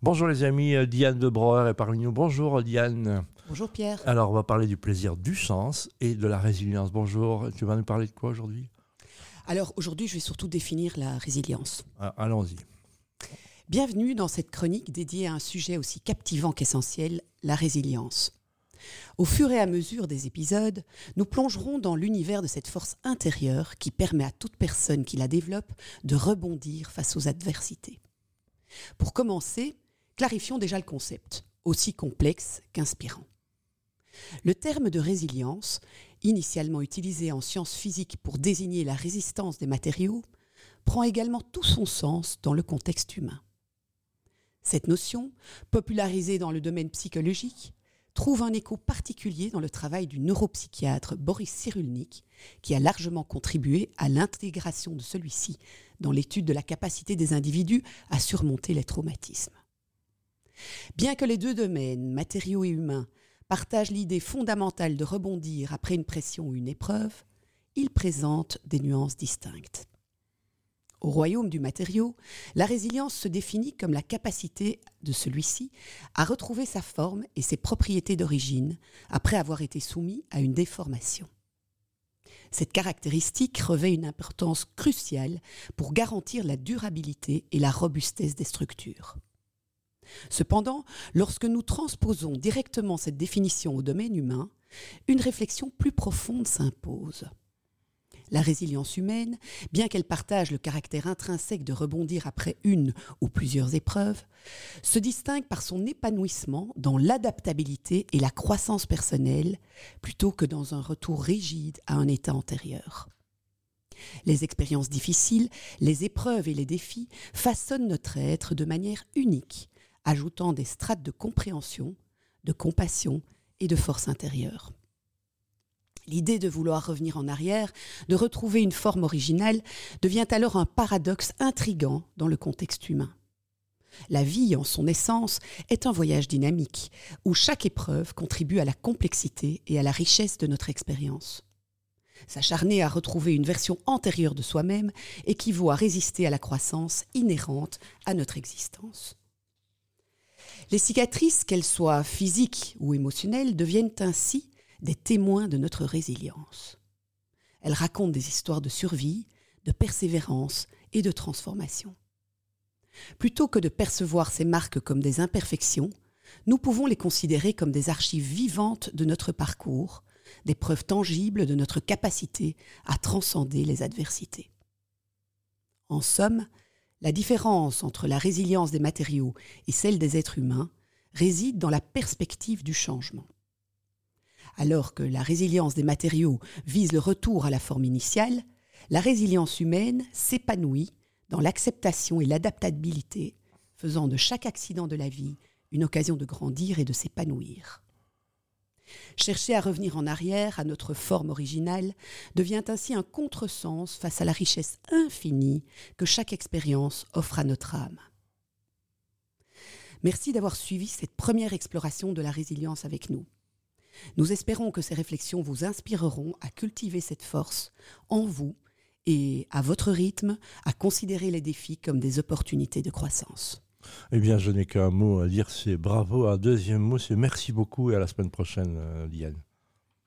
Bonjour les amis, euh, Diane de Breuer est parmi nous. Bonjour Diane. Bonjour Pierre. Alors on va parler du plaisir du sens et de la résilience. Bonjour, tu vas nous parler de quoi aujourd'hui? Alors aujourd'hui je vais surtout définir la résilience. Ah, Allons-y. Bienvenue dans cette chronique dédiée à un sujet aussi captivant qu'essentiel, la résilience. Au fur et à mesure des épisodes, nous plongerons dans l'univers de cette force intérieure qui permet à toute personne qui la développe de rebondir face aux adversités. Pour commencer, clarifions déjà le concept, aussi complexe qu'inspirant. Le terme de résilience, initialement utilisé en sciences physiques pour désigner la résistance des matériaux, prend également tout son sens dans le contexte humain. Cette notion, popularisée dans le domaine psychologique, trouve un écho particulier dans le travail du neuropsychiatre Boris Cyrulnik, qui a largement contribué à l'intégration de celui-ci dans l'étude de la capacité des individus à surmonter les traumatismes. Bien que les deux domaines, matériaux et humains, partagent l'idée fondamentale de rebondir après une pression ou une épreuve, ils présentent des nuances distinctes. Au royaume du matériau, la résilience se définit comme la capacité de celui-ci à retrouver sa forme et ses propriétés d'origine après avoir été soumis à une déformation. Cette caractéristique revêt une importance cruciale pour garantir la durabilité et la robustesse des structures. Cependant, lorsque nous transposons directement cette définition au domaine humain, une réflexion plus profonde s'impose. La résilience humaine, bien qu'elle partage le caractère intrinsèque de rebondir après une ou plusieurs épreuves, se distingue par son épanouissement dans l'adaptabilité et la croissance personnelle plutôt que dans un retour rigide à un état antérieur. Les expériences difficiles, les épreuves et les défis façonnent notre être de manière unique, ajoutant des strates de compréhension, de compassion et de force intérieure. L'idée de vouloir revenir en arrière, de retrouver une forme originale, devient alors un paradoxe intrigant dans le contexte humain. La vie, en son essence, est un voyage dynamique, où chaque épreuve contribue à la complexité et à la richesse de notre expérience. S'acharner à retrouver une version antérieure de soi-même équivaut à résister à la croissance inhérente à notre existence. Les cicatrices, qu'elles soient physiques ou émotionnelles, deviennent ainsi des témoins de notre résilience. Elles racontent des histoires de survie, de persévérance et de transformation. Plutôt que de percevoir ces marques comme des imperfections, nous pouvons les considérer comme des archives vivantes de notre parcours, des preuves tangibles de notre capacité à transcender les adversités. En somme, la différence entre la résilience des matériaux et celle des êtres humains réside dans la perspective du changement. Alors que la résilience des matériaux vise le retour à la forme initiale, la résilience humaine s'épanouit dans l'acceptation et l'adaptabilité, faisant de chaque accident de la vie une occasion de grandir et de s'épanouir. Chercher à revenir en arrière à notre forme originale devient ainsi un contresens face à la richesse infinie que chaque expérience offre à notre âme. Merci d'avoir suivi cette première exploration de la résilience avec nous. Nous espérons que ces réflexions vous inspireront à cultiver cette force en vous et à votre rythme à considérer les défis comme des opportunités de croissance. Eh bien, je n'ai qu'un mot à dire, c'est bravo. Un deuxième mot, c'est merci beaucoup et à la semaine prochaine, Diane.